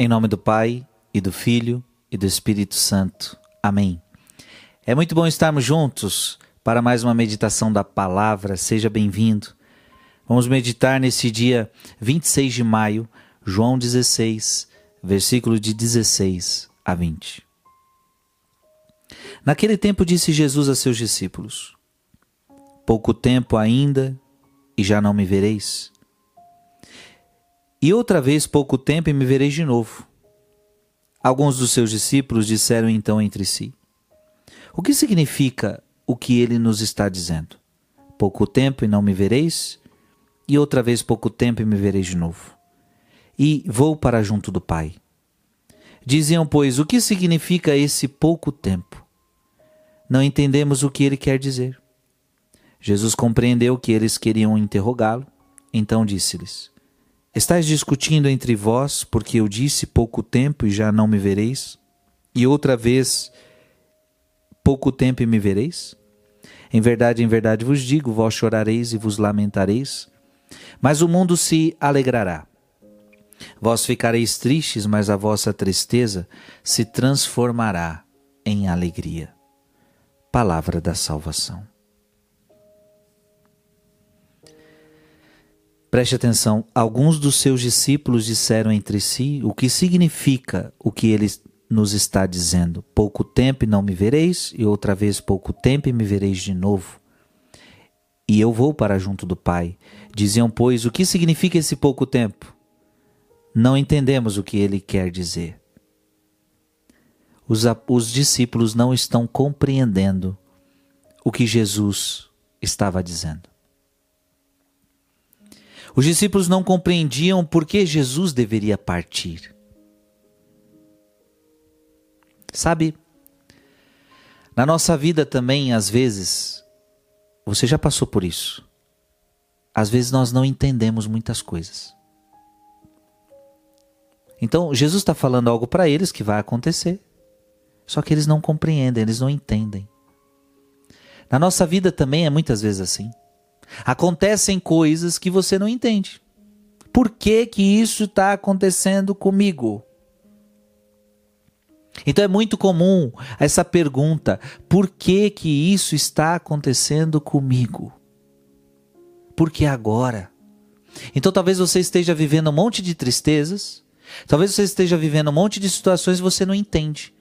Em nome do Pai, e do Filho, e do Espírito Santo. Amém. É muito bom estarmos juntos para mais uma meditação da palavra. Seja bem-vindo. Vamos meditar nesse dia 26 de maio, João 16, versículo de 16 a 20. Naquele tempo disse Jesus a seus discípulos: Pouco tempo ainda e já não me vereis. E outra vez pouco tempo e me vereis de novo. Alguns dos seus discípulos disseram então entre si: O que significa o que ele nos está dizendo? Pouco tempo e não me vereis, e outra vez pouco tempo e me vereis de novo. E vou para junto do Pai. Diziam, pois, o que significa esse pouco tempo? Não entendemos o que ele quer dizer. Jesus compreendeu que eles queriam interrogá-lo, então disse-lhes: Estais discutindo entre vós, porque eu disse pouco tempo e já não me vereis? E outra vez, pouco tempo e me vereis? Em verdade, em verdade vos digo: vós chorareis e vos lamentareis, mas o mundo se alegrará. Vós ficareis tristes, mas a vossa tristeza se transformará em alegria. Palavra da salvação. Preste atenção, alguns dos seus discípulos disseram entre si o que significa o que ele nos está dizendo. Pouco tempo e não me vereis, e outra vez pouco tempo e me vereis de novo. E eu vou para junto do Pai. Diziam, pois, o que significa esse pouco tempo? Não entendemos o que ele quer dizer. Os, os discípulos não estão compreendendo o que Jesus estava dizendo. Os discípulos não compreendiam por que Jesus deveria partir. Sabe, na nossa vida também, às vezes, você já passou por isso. Às vezes nós não entendemos muitas coisas. Então, Jesus está falando algo para eles que vai acontecer. Só que eles não compreendem, eles não entendem. Na nossa vida também é muitas vezes assim. Acontecem coisas que você não entende. Por que que isso está acontecendo comigo? Então é muito comum essa pergunta: por que que isso está acontecendo comigo? Por que agora? Então talvez você esteja vivendo um monte de tristezas, talvez você esteja vivendo um monte de situações e você não entende.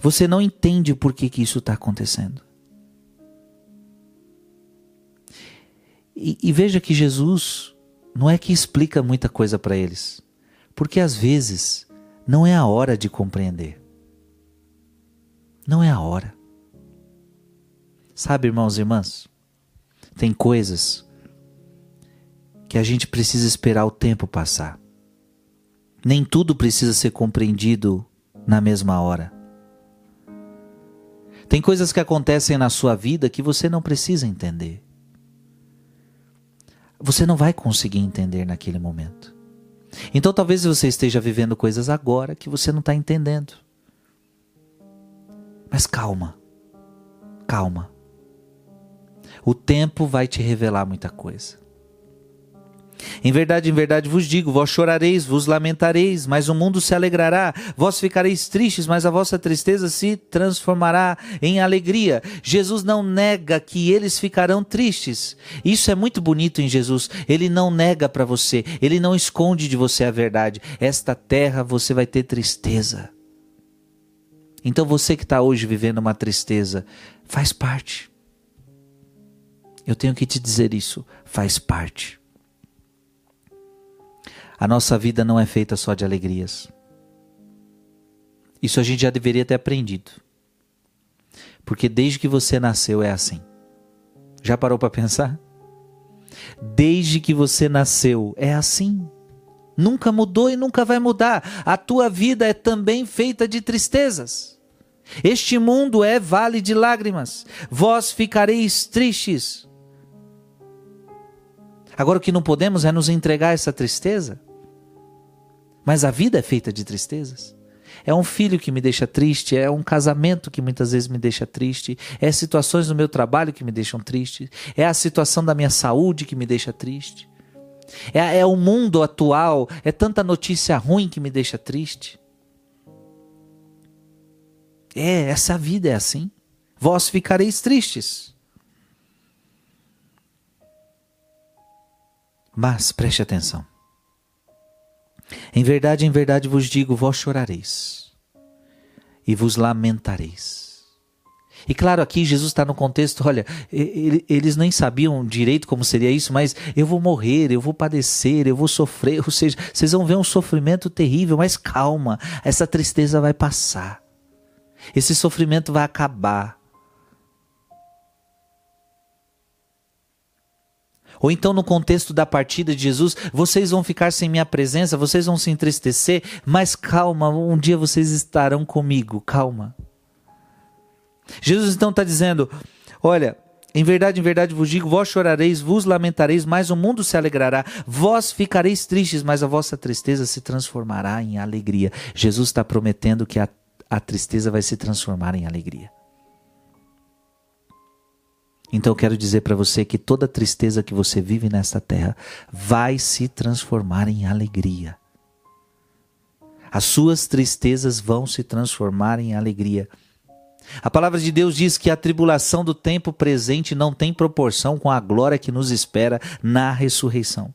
Você não entende por que que isso está acontecendo. E, e veja que Jesus não é que explica muita coisa para eles, porque às vezes não é a hora de compreender. Não é a hora. Sabe, irmãos e irmãs, tem coisas que a gente precisa esperar o tempo passar. Nem tudo precisa ser compreendido na mesma hora. Tem coisas que acontecem na sua vida que você não precisa entender você não vai conseguir entender naquele momento. Então talvez você esteja vivendo coisas agora que você não está entendendo. Mas calma, calma. O tempo vai te revelar muita coisa. Em verdade, em verdade vos digo: vós chorareis, vos lamentareis, mas o mundo se alegrará. Vós ficareis tristes, mas a vossa tristeza se transformará em alegria. Jesus não nega que eles ficarão tristes. Isso é muito bonito em Jesus. Ele não nega para você, ele não esconde de você a verdade. Esta terra você vai ter tristeza. Então você que está hoje vivendo uma tristeza, faz parte. Eu tenho que te dizer isso, faz parte. A nossa vida não é feita só de alegrias. Isso a gente já deveria ter aprendido. Porque desde que você nasceu é assim. Já parou para pensar? Desde que você nasceu é assim. Nunca mudou e nunca vai mudar. A tua vida é também feita de tristezas. Este mundo é vale de lágrimas. Vós ficareis tristes. Agora o que não podemos é nos entregar a essa tristeza. Mas a vida é feita de tristezas. É um filho que me deixa triste, é um casamento que muitas vezes me deixa triste, é situações no meu trabalho que me deixam triste, é a situação da minha saúde que me deixa triste. É, é o mundo atual, é tanta notícia ruim que me deixa triste. É, essa vida é assim. Vós ficareis tristes. Mas preste atenção. Em verdade, em verdade vos digo: vós chorareis e vos lamentareis e claro, aqui Jesus está no contexto, olha, eles nem sabiam direito como seria isso, mas eu vou morrer, eu vou padecer, eu vou sofrer, ou seja, vocês vão ver um sofrimento terrível, mas calma, essa tristeza vai passar, esse sofrimento vai acabar. Ou então, no contexto da partida de Jesus, vocês vão ficar sem minha presença, vocês vão se entristecer, mas calma, um dia vocês estarão comigo, calma. Jesus então está dizendo: Olha, em verdade, em verdade vos digo: vós chorareis, vos lamentareis, mas o mundo se alegrará. Vós ficareis tristes, mas a vossa tristeza se transformará em alegria. Jesus está prometendo que a, a tristeza vai se transformar em alegria. Então eu quero dizer para você que toda tristeza que você vive nesta terra vai se transformar em alegria. As suas tristezas vão se transformar em alegria. A palavra de Deus diz que a tribulação do tempo presente não tem proporção com a glória que nos espera na ressurreição.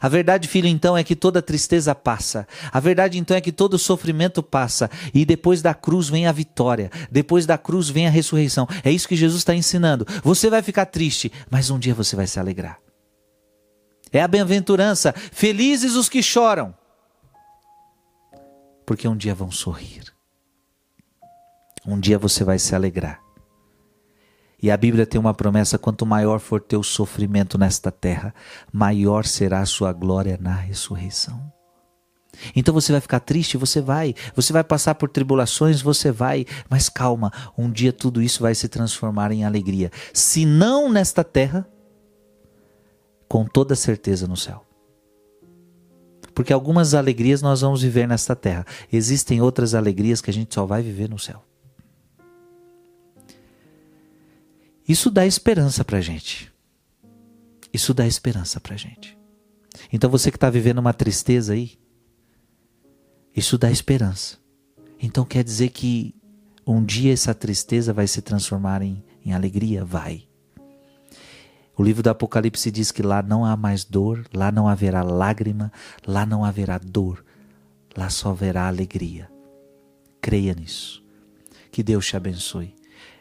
A verdade, filho, então é que toda tristeza passa. A verdade, então, é que todo sofrimento passa. E depois da cruz vem a vitória. Depois da cruz vem a ressurreição. É isso que Jesus está ensinando. Você vai ficar triste, mas um dia você vai se alegrar. É a bem-aventurança. Felizes os que choram, porque um dia vão sorrir. Um dia você vai se alegrar. E a Bíblia tem uma promessa: quanto maior for teu sofrimento nesta terra, maior será a sua glória na ressurreição. Então você vai ficar triste, você vai, você vai passar por tribulações, você vai, mas calma, um dia tudo isso vai se transformar em alegria. Se não nesta terra, com toda certeza no céu. Porque algumas alegrias nós vamos viver nesta terra, existem outras alegrias que a gente só vai viver no céu. Isso dá esperança para gente. Isso dá esperança para gente. Então você que está vivendo uma tristeza aí, isso dá esperança. Então quer dizer que um dia essa tristeza vai se transformar em, em alegria? Vai. O livro do Apocalipse diz que lá não há mais dor, lá não haverá lágrima, lá não haverá dor, lá só haverá alegria. Creia nisso. Que Deus te abençoe.